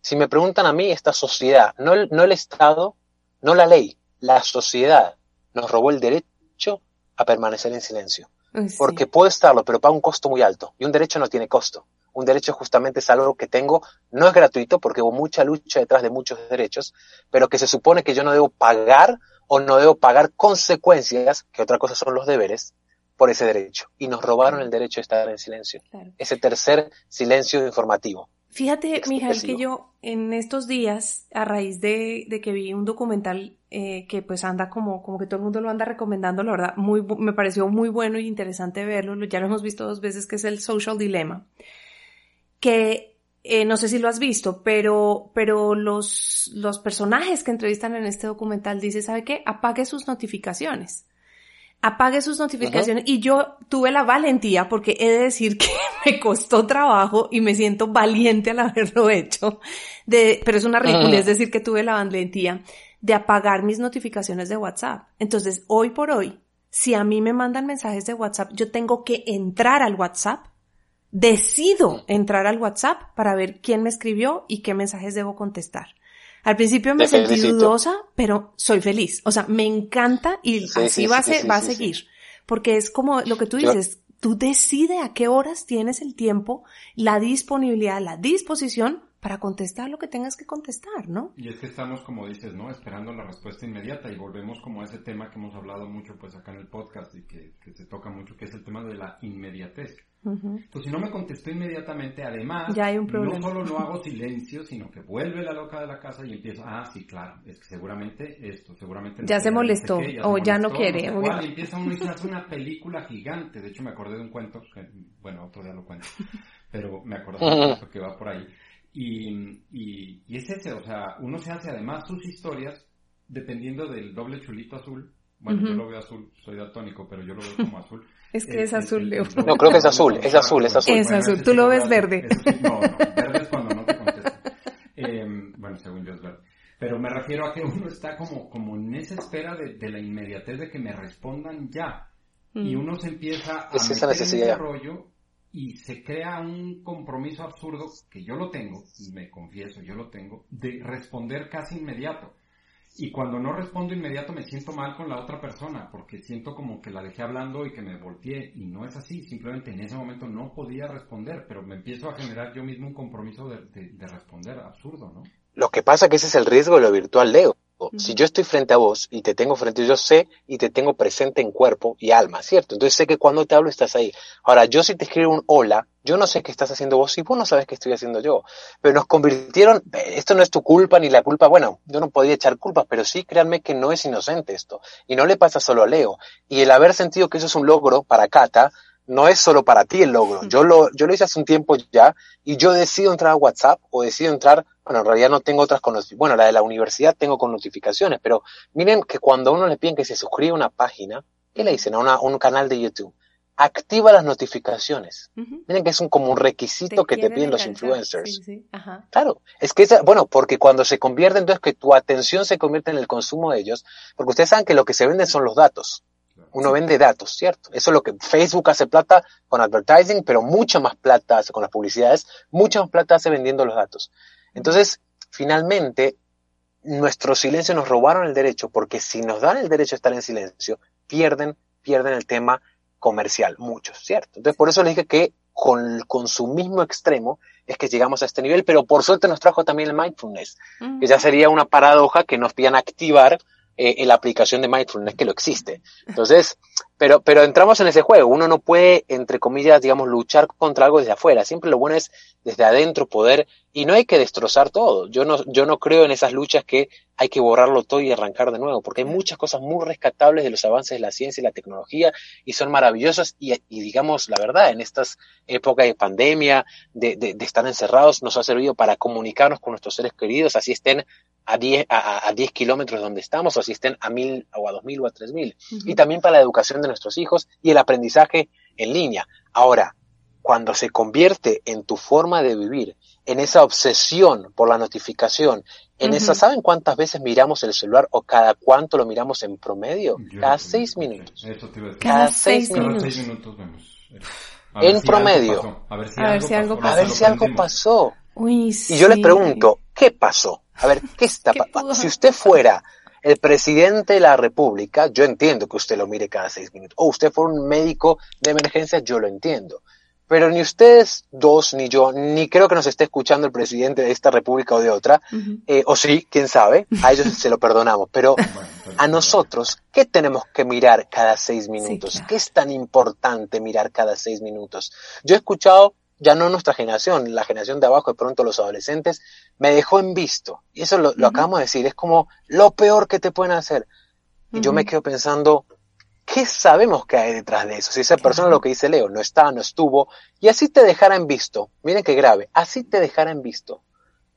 Si me preguntan a mí, esta sociedad, no el, no el Estado, no la ley, la sociedad nos robó el derecho a permanecer en silencio. Porque puede estarlo, pero paga un costo muy alto. Y un derecho no tiene costo un derecho justamente es algo que tengo, no es gratuito porque hubo mucha lucha detrás de muchos derechos, pero que se supone que yo no debo pagar o no debo pagar consecuencias, que otra cosa son los deberes, por ese derecho. Y nos robaron el derecho de estar en silencio. Ese tercer silencio informativo.
Fíjate, Mijael, que yo en estos días, a raíz de, que vi un documental eh, que pues anda como, como que todo el mundo lo anda recomendando, la verdad, muy, me pareció muy bueno y interesante verlo, ya lo hemos visto dos veces, que es el Social Dilemma que eh, no sé si lo has visto, pero, pero los, los personajes que entrevistan en este documental dicen, ¿sabe qué? Apague sus notificaciones. Apague sus notificaciones. Y yo tuve la valentía, porque he de decir [LAUGHS] que me costó trabajo y me siento valiente al haberlo [LAUGHS] hecho. De, pero es una ridícula, es decir, que tuve la valentía de apagar mis notificaciones de WhatsApp. Entonces, hoy por hoy, si a mí me mandan mensajes de WhatsApp, yo tengo que entrar al WhatsApp decido entrar al WhatsApp para ver quién me escribió y qué mensajes debo contestar. Al principio me sentí dudosa, pero soy feliz. O sea, me encanta y así va, a, va a seguir. Porque es como lo que tú dices, tú decides a qué horas tienes el tiempo, la disponibilidad, la disposición para contestar lo que tengas que contestar, ¿no?
Y es que estamos, como dices, ¿no? Esperando la respuesta inmediata y volvemos como a ese tema que hemos hablado mucho pues acá en el podcast y que, que se toca mucho, que es el tema de la inmediatez. Entonces, si no me contestó inmediatamente, además,
ya hay un problema.
no solo no hago silencio, sino que vuelve la loca de la casa y empieza, ah, sí, claro, es que seguramente esto, seguramente...
Ya se molestó, o ya no quiere.
y empieza uno y se hace una película gigante. De hecho, me acordé de un cuento, que, bueno, otro día lo cuento, pero me acordé de un cuento que va por ahí. Y, y, y es ese, o sea, uno se hace además sus historias dependiendo del doble chulito azul. Bueno, yo lo veo azul, soy daltónico, pero yo lo veo como azul. [LAUGHS]
Es que es azul, Leo.
No, creo que es azul, es azul, es azul.
Es azul, tú lo ves verde.
no, no, verde es cuando no te contesto. Em, bueno, según yo es verde. Pero me refiero a que uno está como, como en esa espera de, de la inmediatez de que me respondan ya. Y uno se empieza a es meter en ese rollo y se crea un compromiso absurdo que yo lo tengo, me confieso, yo lo tengo, de responder casi inmediato. Y cuando no respondo inmediato me siento mal con la otra persona, porque siento como que la dejé hablando y que me volteé. Y no es así, simplemente en ese momento no podía responder, pero me empiezo a generar yo mismo un compromiso de, de, responder, absurdo, ¿no?
Lo que pasa que ese es el riesgo de lo virtual, Leo. Si yo estoy frente a vos y te tengo frente, yo sé y te tengo presente en cuerpo y alma, ¿cierto? Entonces sé que cuando te hablo estás ahí. Ahora, yo si te escribo un hola, yo no sé qué estás haciendo vos y vos no sabes qué estoy haciendo yo. Pero nos convirtieron, esto no es tu culpa ni la culpa, bueno, yo no podía echar culpas, pero sí créanme que no es inocente esto. Y no le pasa solo a Leo. Y el haber sentido que eso es un logro para Cata, no es solo para ti el logro. Yo lo, yo lo hice hace un tiempo ya y yo decido entrar a WhatsApp o decido entrar, bueno, en realidad no tengo otras con bueno, la de la universidad tengo con notificaciones, pero miren que cuando a uno le piden que se suscriba a una página, ¿qué le dicen? A, una, un canal de YouTube. Activa las notificaciones. Miren que es un, como un requisito que te piden los influencers. Claro, es que esa, bueno, porque cuando se convierte, entonces que tu atención se convierte en el consumo de ellos, porque ustedes saben que lo que se venden son los datos. Uno vende datos, ¿cierto? Eso es lo que Facebook hace plata con advertising, pero mucha más plata hace con las publicidades, mucha más plata hace vendiendo los datos. Entonces, finalmente, nuestro silencio nos robaron el derecho, porque si nos dan el derecho a estar en silencio, pierden, pierden el tema comercial, muchos, ¿cierto? Entonces, por eso les dije que con, con su mismo extremo es que llegamos a este nivel, pero por suerte nos trajo también el mindfulness, que ya sería una paradoja que nos pidan activar eh, en la aplicación de mindfulness que lo existe. Entonces, Pero, pero entramos en ese juego. Uno no puede, entre comillas, digamos, luchar contra algo desde afuera. Siempre lo bueno es desde adentro poder, y no hay que destrozar todo. Yo no, yo no creo en esas luchas que hay que borrarlo todo y arrancar de nuevo, porque hay muchas cosas muy rescatables de los avances de la ciencia y la tecnología, y son maravillosas, y, y digamos la verdad, en estas épocas de pandemia, de, de, de estar encerrados, nos ha servido para comunicarnos con nuestros seres queridos, así estén a 10, a, a 10 kilómetros donde estamos, o si estén a 1000 o a 2000 o a 3000. Uh -huh. Y también para la educación de nuestros hijos y el aprendizaje en línea. Ahora, cuando se convierte en tu forma de vivir, en esa obsesión por la notificación, en uh -huh. esa, ¿saben cuántas veces miramos el celular o cada cuánto lo miramos en promedio? Yo cada seis minutos.
Eso te iba a decir.
Cada, cada seis, minutos.
seis minutos vemos.
En si promedio.
A ver si,
a
algo,
ver si algo
pasó.
A ver si algo pasó.
Uy,
y
sí.
yo les pregunto, ¿qué pasó? A ver, ¿qué está
¿Qué
pasando? Si usted fuera el presidente de la República, yo entiendo que usted lo mire cada seis minutos. O usted fuera un médico de emergencia, yo lo entiendo. Pero ni ustedes dos, ni yo, ni creo que nos esté escuchando el presidente de esta república o de otra, uh -huh. eh, o sí, quién sabe, a ellos se lo perdonamos, pero [LAUGHS] a nosotros, ¿qué tenemos que mirar cada seis minutos? Sí, claro. ¿Qué es tan importante mirar cada seis minutos? Yo he escuchado ya no nuestra generación, la generación de abajo, de pronto los adolescentes, me dejó en visto. Y eso lo, lo uh -huh. acabamos de decir, es como lo peor que te pueden hacer. Y uh -huh. yo me quedo pensando, ¿qué sabemos que hay detrás de eso? Si esa persona, lo que dice Leo, no está, no estuvo, y así te dejara en visto, miren qué grave, así te dejara en visto.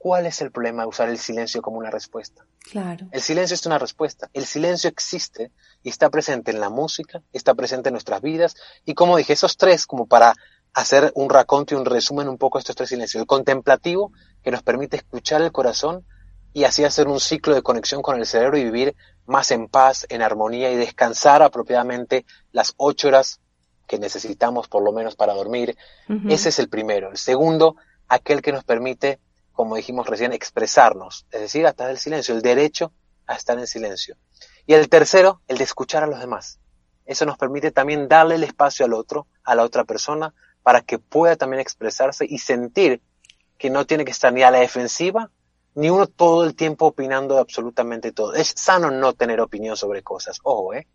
¿Cuál es el problema de usar el silencio como una respuesta?
Claro.
El silencio es una respuesta. El silencio existe y está presente en la música, está presente en nuestras vidas. Y como dije, esos tres, como para hacer un raconto y un resumen un poco de estos tres silencios. El contemplativo, que nos permite escuchar el corazón y así hacer un ciclo de conexión con el cerebro y vivir más en paz, en armonía y descansar apropiadamente las ocho horas que necesitamos por lo menos para dormir. Uh -huh. Ese es el primero. El segundo, aquel que nos permite, como dijimos recién, expresarnos, es decir, a través del silencio, el derecho a estar en silencio. Y el tercero, el de escuchar a los demás. Eso nos permite también darle el espacio al otro, a la otra persona, para que pueda también expresarse y sentir que no tiene que estar ni a la defensiva, ni uno todo el tiempo opinando de absolutamente todo. Es sano no tener opinión sobre cosas. Ojo, ¿eh?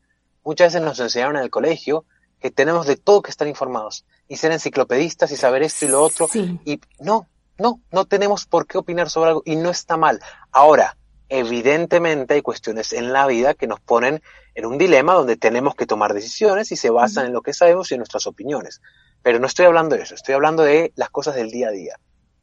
Muchas veces nos enseñaron en el colegio que tenemos de todo que estar informados y ser enciclopedistas y saber esto y lo otro.
Sí.
Y no, no, no tenemos por qué opinar sobre algo y no está mal. Ahora, evidentemente hay cuestiones en la vida que nos ponen en un dilema donde tenemos que tomar decisiones y se basan uh -huh. en lo que sabemos y en nuestras opiniones. Pero no estoy hablando de eso, estoy hablando de las cosas del día a día.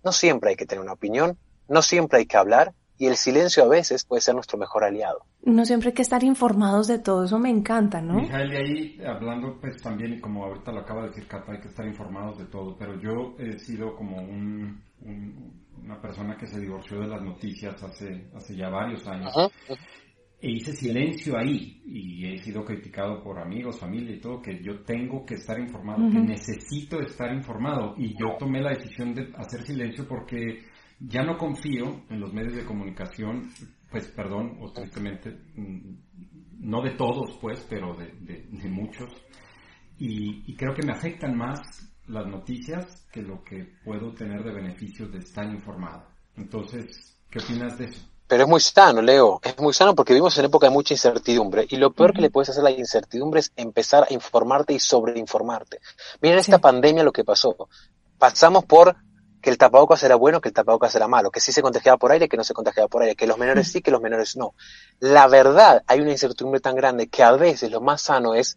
No siempre hay que tener una opinión, no siempre hay que hablar y el silencio a veces puede ser nuestro mejor aliado.
No siempre hay que estar informados de todo, eso me encanta, ¿no?
Mijael, de ahí hablando pues también, y como ahorita lo acaba de decir Cata, hay que estar informados de todo, pero yo he sido como un, un, una persona que se divorció de las noticias hace, hace ya varios años. Uh -huh. E hice silencio ahí y he sido criticado por amigos, familia y todo, que yo tengo que estar informado, que necesito estar informado. Y yo tomé la decisión de hacer silencio porque ya no confío en los medios de comunicación, pues perdón, o tristemente, no de todos pues, pero de, de, de muchos. Y, y creo que me afectan más las noticias que lo que puedo tener de beneficios de estar informado. Entonces, ¿qué opinas de eso?
Pero es muy sano, Leo, es muy sano porque vivimos en época de mucha incertidumbre y lo peor que le puedes hacer a la incertidumbre es empezar a informarte y sobreinformarte. Miren sí. esta pandemia lo que pasó. Pasamos por que el tapabocas era bueno, que el tapabocas era malo, que sí se contagiaba por aire, que no se contagiaba por aire, que los menores sí, que los menores no. La verdad, hay una incertidumbre tan grande que a veces lo más sano es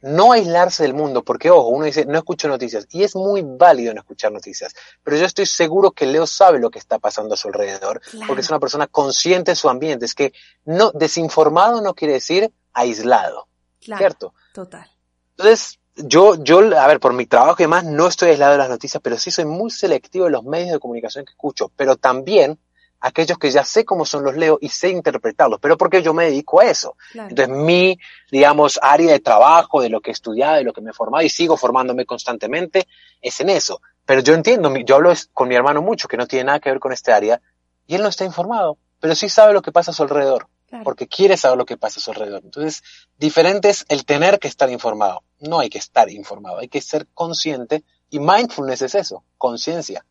no aislarse del mundo, porque ojo, uno dice, no escucho noticias, y es muy válido no escuchar noticias, pero yo estoy seguro que Leo sabe lo que está pasando a su alrededor, claro. porque es una persona consciente de su ambiente, es que no, desinformado no quiere decir aislado,
claro,
¿cierto?
Total.
Entonces, yo, yo, a ver, por mi trabajo y demás, no estoy aislado de las noticias, pero sí soy muy selectivo de los medios de comunicación que escucho, pero también aquellos que ya sé cómo son los leo y sé interpretarlos, pero porque yo me dedico a eso. Claro. Entonces, mi, digamos, área de trabajo, de lo que he estudiado, de lo que me he formado y sigo formándome constantemente, es en eso. Pero yo entiendo, yo hablo con mi hermano mucho, que no tiene nada que ver con este área, y él no está informado, pero sí sabe lo que pasa a su alrededor, claro. porque quiere saber lo que pasa a su alrededor. Entonces, diferente es el tener que estar informado. No hay que estar informado, hay que ser consciente, y mindfulness es eso, conciencia.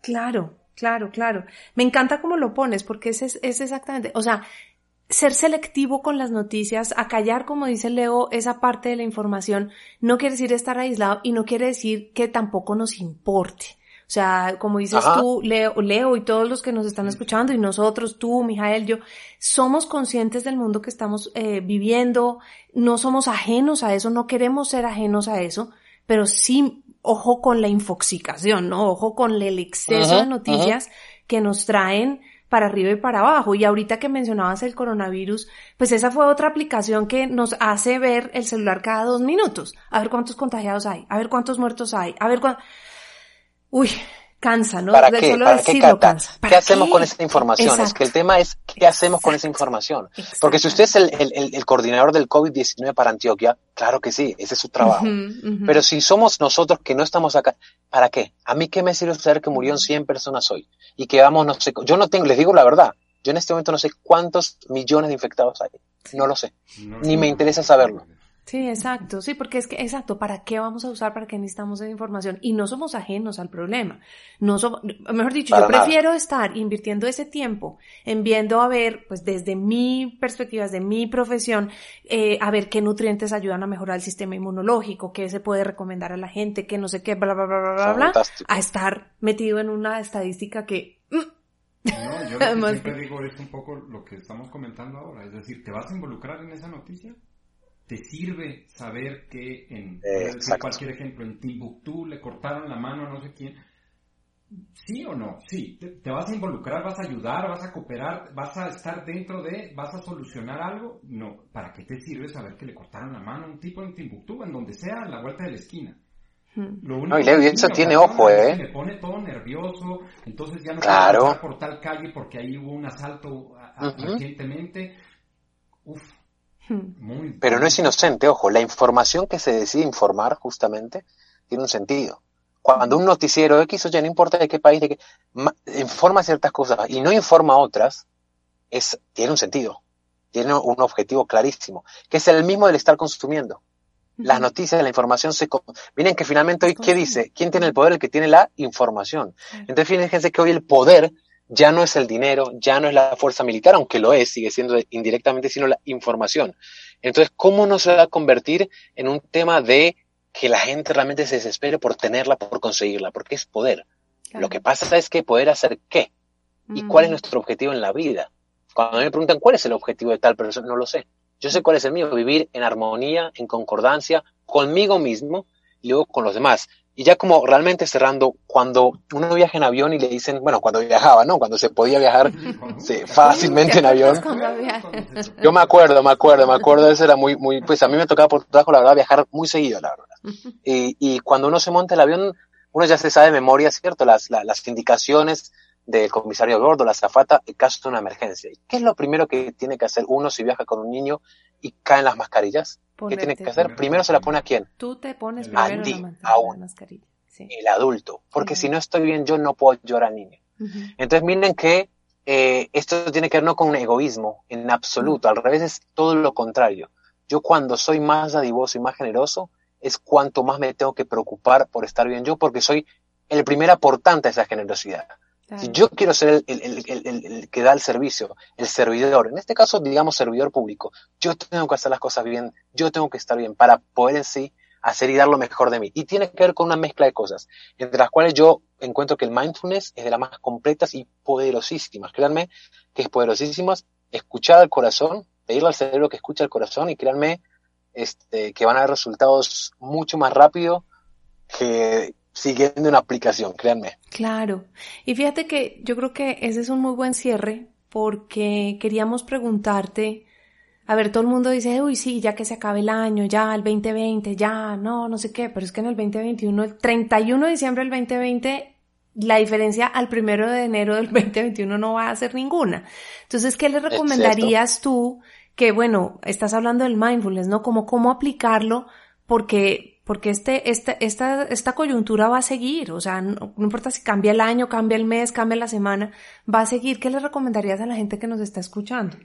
Claro, Claro, claro. Me encanta cómo lo pones, porque es, es exactamente, o sea, ser selectivo con las noticias, a callar, como dice Leo, esa parte de la información, no quiere decir estar aislado y no quiere decir que tampoco nos importe. O sea, como dices tú, Leo, Leo y todos los que nos están escuchando y nosotros, tú, Mijael, yo, somos conscientes del mundo que estamos eh, viviendo, no somos ajenos a eso, no queremos ser ajenos a eso, pero sí, ojo con la infoxicación, ¿no? Ojo con el exceso de noticias que nos traen para arriba y para abajo. Y ahorita que mencionabas el coronavirus, pues esa fue otra aplicación que nos hace ver el celular cada dos minutos. A ver cuántos contagiados hay, a ver cuántos muertos hay, a ver cuántos... Uy, cansa, ¿no?
¿Para qué? ¿Para qué, ¿Qué hacemos con esa información? Es que el tema es qué hacemos con esa información. Porque si usted es el, el, el coordinador del COVID-19 para Antioquia, claro que sí, ese es su trabajo. Pero si somos nosotros que no estamos acá, ¿para qué? A mí qué me sirve saber que murieron 100 personas hoy y que vamos, no sé, yo no tengo, les digo la verdad, yo en este momento no sé cuántos millones de infectados hay. No lo sé. Ni me interesa saberlo.
Sí, exacto, sí, porque es que, exacto, ¿para qué vamos a usar, para qué necesitamos esa información? Y no somos ajenos al problema. No somos, mejor dicho, yo prefiero estar invirtiendo ese tiempo en viendo a ver, pues desde mi perspectiva, desde mi profesión, eh, a ver qué nutrientes ayudan a mejorar el sistema inmunológico, qué se puede recomendar a la gente, qué no sé qué, bla, bla, bla, bla, bla, bla, a estar metido en una estadística que...
Mm. No, yo lo [LAUGHS] que siempre digo es un poco lo que estamos comentando ahora, es decir, ¿te vas a involucrar en esa noticia? Te sirve saber que en cualquier ejemplo en Timbuktu le cortaron la mano a no sé quién sí o no sí te, vas a involucrar vas a ayudar vas a cooperar vas a estar dentro de vas a solucionar algo no para qué te sirve saber que le cortaron la mano a un tipo en Timbuktu en donde sea a la vuelta de la esquina
hmm. no, y Leo, eso tiene ojo, ¿eh?
Me pone todo nervioso, entonces ya no
claro.
puedo pasar por tal calle porque ahí hubo un asalto recientemente. Uf,
pero no es inocente, ojo, la información que se decide informar justamente tiene un sentido. Cuando un noticiero X o Y, no importa de qué país, de qué, informa ciertas cosas y no informa otras, es, tiene un sentido, tiene un objetivo clarísimo, que es el mismo del estar consumiendo. Las noticias, la información se... Miren que finalmente hoy, ¿qué dice? ¿Quién tiene el poder? El que tiene la información. Entonces fíjense que hoy el poder ya no es el dinero, ya no es la fuerza militar, aunque lo es, sigue siendo indirectamente, sino la información. Entonces, ¿cómo no se va a convertir en un tema de que la gente realmente se desespere por tenerla, por conseguirla? Porque es poder. Lo que pasa es que poder hacer qué y cuál es nuestro objetivo en la vida. Cuando me preguntan cuál es el objetivo de tal persona, no lo sé. Yo sé cuál es el mío, vivir en armonía, en concordancia, conmigo mismo y luego con los demás. Y ya como realmente cerrando, cuando uno viaja en avión y le dicen, bueno, cuando viajaba, ¿no? Cuando se podía viajar [LAUGHS] fácilmente en avión. [LAUGHS] Yo me acuerdo, me acuerdo, me acuerdo, eso era muy, muy, pues a mí me tocaba por trabajo, la verdad, viajar muy seguido, la verdad. Y, y cuando uno se monta el avión, uno ya se sabe de memoria, ¿cierto? Las, las indicaciones del comisario de bordo, la zafata, en caso de una emergencia. ¿Qué es lo primero que tiene que hacer uno si viaja con un niño y caen las mascarillas? ¿Qué tiene que hacer? Primero se la pone a quién?
Tú te pones primero
la, mascarilla. El adulto. Porque si no estoy bien, yo no puedo llorar al niño. Entonces miren que eh, esto tiene que ver no con un egoísmo en absoluto, al revés es todo lo contrario. Yo cuando soy más dadivoso y más generoso es cuanto más me tengo que preocupar por estar bien yo porque soy el primer aportante a esa generosidad. Si yo quiero ser el, que da el servicio, el servidor, en este caso, digamos, servidor público, yo tengo que hacer las cosas bien, yo tengo que estar bien para poder en sí hacer y dar lo mejor de mí. Y tiene que ver con una mezcla de cosas, entre las cuales yo encuentro que el mindfulness es de las más completas y poderosísimas. Créanme que es poderosísimas. Escuchar al corazón, pedirle al cerebro que escuche al corazón y créanme este, que van a haber resultados mucho más rápido que, siguiendo una aplicación, créanme.
Claro. Y fíjate que yo creo que ese es un muy buen cierre porque queríamos preguntarte, a ver, todo el mundo dice, uy, sí, ya que se acabe el año, ya el 2020, ya, no, no sé qué, pero es que en el 2021, el 31 de diciembre del 2020, la diferencia al primero de enero del [LAUGHS] 2021 no va a ser ninguna. Entonces, ¿qué le recomendarías tú? Que bueno, estás hablando del mindfulness, ¿no? Como cómo aplicarlo, porque porque este, esta, esta, esta coyuntura va a seguir, o sea, no, importa si cambia el año, cambia el mes, cambia la semana, va a seguir. ¿Qué le recomendarías a la gente que nos está escuchando?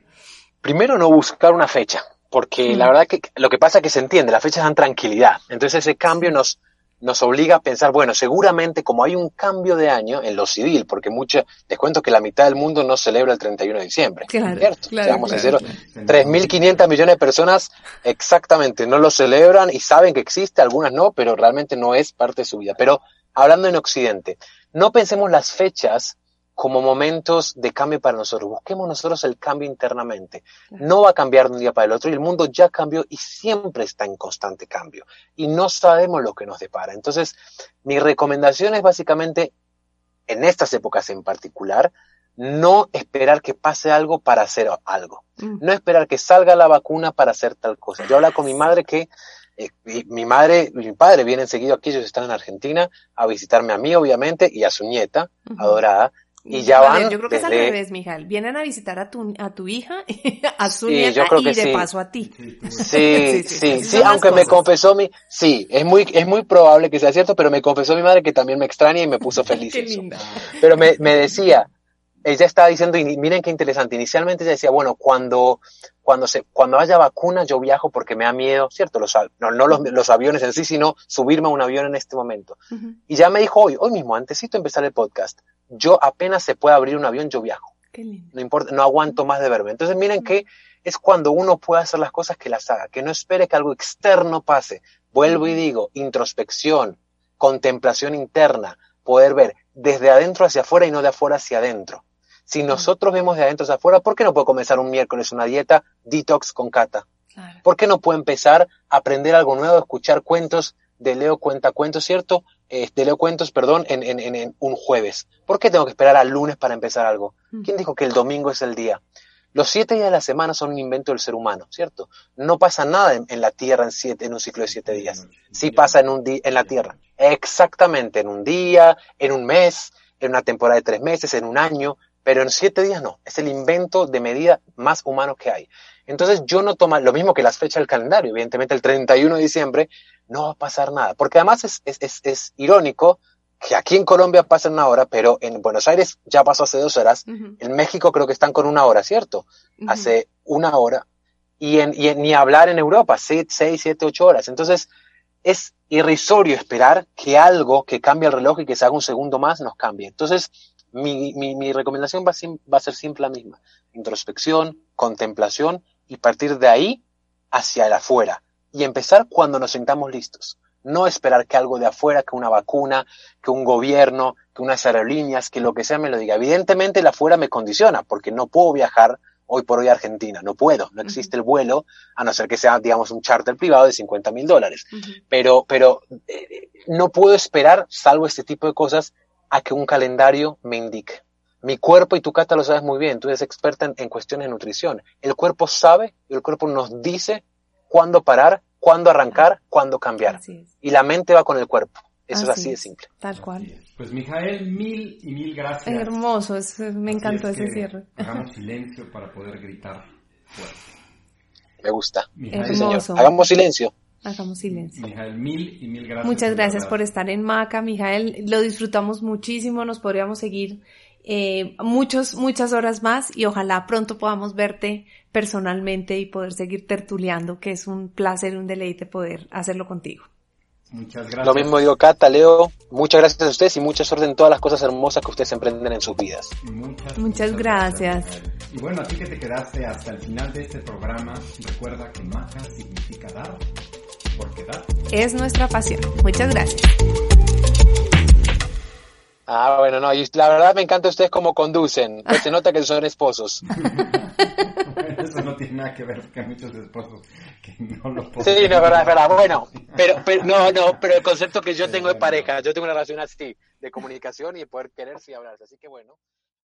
Primero, no buscar una fecha, porque la verdad que lo que pasa es que se entiende, las fechas dan tranquilidad, entonces ese cambio nos, nos obliga a pensar, bueno, seguramente como hay un cambio de año en lo civil, porque mucha, les cuento que la mitad del mundo no celebra el 31 de diciembre,
Claro,
¿cierto?
claro,
Seamos
claro,
sinceros, 3.500 millones de personas exactamente no lo celebran y saben que existe, algunas no, pero realmente no es parte de su vida. Pero hablando en Occidente, no pensemos las fechas como momentos de cambio para nosotros. Busquemos nosotros el cambio internamente. No va a cambiar de un día para el otro y el mundo ya cambió y siempre está en constante cambio. Y no sabemos lo que nos depara. Entonces, mi recomendación es básicamente, en estas épocas en particular, no esperar que pase algo para hacer algo.
Mm.
No esperar que salga la vacuna para hacer tal cosa. Yo hablaba con mi madre que eh, mi, madre y mi padre vienen seguido aquí, ellos están en Argentina, a visitarme a mí, obviamente, y a su nieta, adorada. Y ya van
Yo creo que es al revés, Mijal. Vienen a visitar a tu, a tu hija, [LAUGHS] a su
Sí,
nieta
yo creo
y de
sí.
paso a ti.
Sí, [LAUGHS]
Sí,
Sí, sí,
aunque me confesó mi, sí, es muy, es muy probable que sea cierto, pero me confesó mi madre que también me extraña y me puso [LAUGHS] feliz.
Qué
eso.
linda.
Pero me, me decía, ella estaba diciendo, y miren qué interesante, inicialmente ella decía, bueno, cuando, cuando se, cuando haya vacuna yo viajo porque me da miedo, ¿cierto? Los, no, no los, los aviones en sí, sino subirme a un avión en este momento. Y ya me dijo hoy, hoy mismo, antesito de empezar el podcast, yo apenas se puede abrir un avión, yo viajo.
Qué lindo.
no importa, no aguanto más de verme. Entonces miren que es cuando uno puede hacer las cosas que las haga, que no espere que algo externo pase. Vuelvo y digo, introspección, contemplación interna, poder ver desde adentro hacia afuera y no de afuera hacia adentro. Si nosotros vemos de adentro hacia afuera, ¿por qué no puedo comenzar un miércoles una dieta detox con Cata?
Claro.
¿Por qué no puedo empezar a aprender algo nuevo, escuchar cuentos de Leo Cuenta Cuentos, ¿cierto? De Leo Cuentos, perdón, en, en, en, en un jueves. ¿Por qué tengo que esperar al lunes para empezar algo? ¿Quién dijo que el domingo es el día? Los siete días de la semana son un invento del ser humano, ¿cierto? No pasa nada en, en la Tierra en, siete, en un ciclo de siete días. Sí pasa en, un di- en la Tierra. Exactamente, en un día, en un mes, en una temporada de tres meses, en un año, pero en siete días no. Es el invento de medida más humano que hay. Entonces yo no tomo lo mismo que las fechas del calendario. Evidentemente el 31 de diciembre no va a pasar nada. Porque además es, es, es, es irónico que aquí en Colombia pasa una hora, pero en Buenos Aires ya pasó hace dos horas. En México creo que están con una hora, ¿cierto? Hace una hora. Y, en, y en- ni hablar en Europa, seis, seis, siete, ocho horas. Entonces es irrisorio esperar que algo que cambie el reloj y que se haga un segundo más nos cambie. Entonces mi, mi, mi recomendación va a, va a ser siempre la misma. Introspección, contemplación y partir de ahí hacia el afuera. Y empezar cuando nos sintamos listos. No esperar que algo de afuera, que una vacuna, que un gobierno, que unas aerolíneas, que lo que sea me lo diga. Evidentemente el afuera me condiciona porque no puedo viajar hoy por hoy a Argentina. No puedo. No existe el vuelo a no ser que sea, digamos, un charter privado de 50 mil dólares pero, pero eh, no puedo esperar, salvo este tipo de cosas, a que un calendario me indique. Mi cuerpo, y tu Cata lo sabes muy bien, tú eres experta en, en cuestiones de nutrición. El cuerpo sabe, y el cuerpo nos dice cuándo parar, cuándo arrancar, cuándo cambiar. Y la mente va con el cuerpo. Eso es
Así
de
es.
simple.
Tal cual.
Pues Mijael, mil y mil gracias.
Hermoso, es- me
Así
encantó
es
ese cierre.
Hagamos [LAUGHS] silencio para poder gritar fuerte.
Me gusta.
Mijael,
Sí, señor.
Hermoso.
Hagamos silencio.
Hagamos silencio.
Mijael, mil y mil gracias.
Muchas gracias por estar en Maca, Mijael. Lo disfrutamos muchísimo, nos podríamos seguir eh, muchos, muchas horas más y ojalá pronto podamos verte personalmente y poder seguir tertuleando, que es un placer y un deleite poder hacerlo contigo.
Muchas gracias.
Lo mismo digo, Cata, Leo. Muchas gracias a ustedes y mucha suerte en todas las cosas hermosas que ustedes emprenden en sus vidas.
Muchas,
Muchas gracias.
Y bueno, a ti que te quedaste hasta el final de este programa, recuerda que Maca significa dar, porque dar
Es nuestra pasión. Muchas gracias.
Ah, bueno, no, y la verdad me encanta ustedes cómo conducen. Pues [LAUGHS] se nota que son esposos. [LAUGHS]
Eso no tiene nada que ver porque hay muchos esposos que no lo pueden.
Sí, no, es verdad, es verdad. Bueno, [LAUGHS] pero, pero no, no, pero el concepto que yo tengo de pareja, yo tengo una relación así, de comunicación y de poder quererse y hablarse. Así que bueno.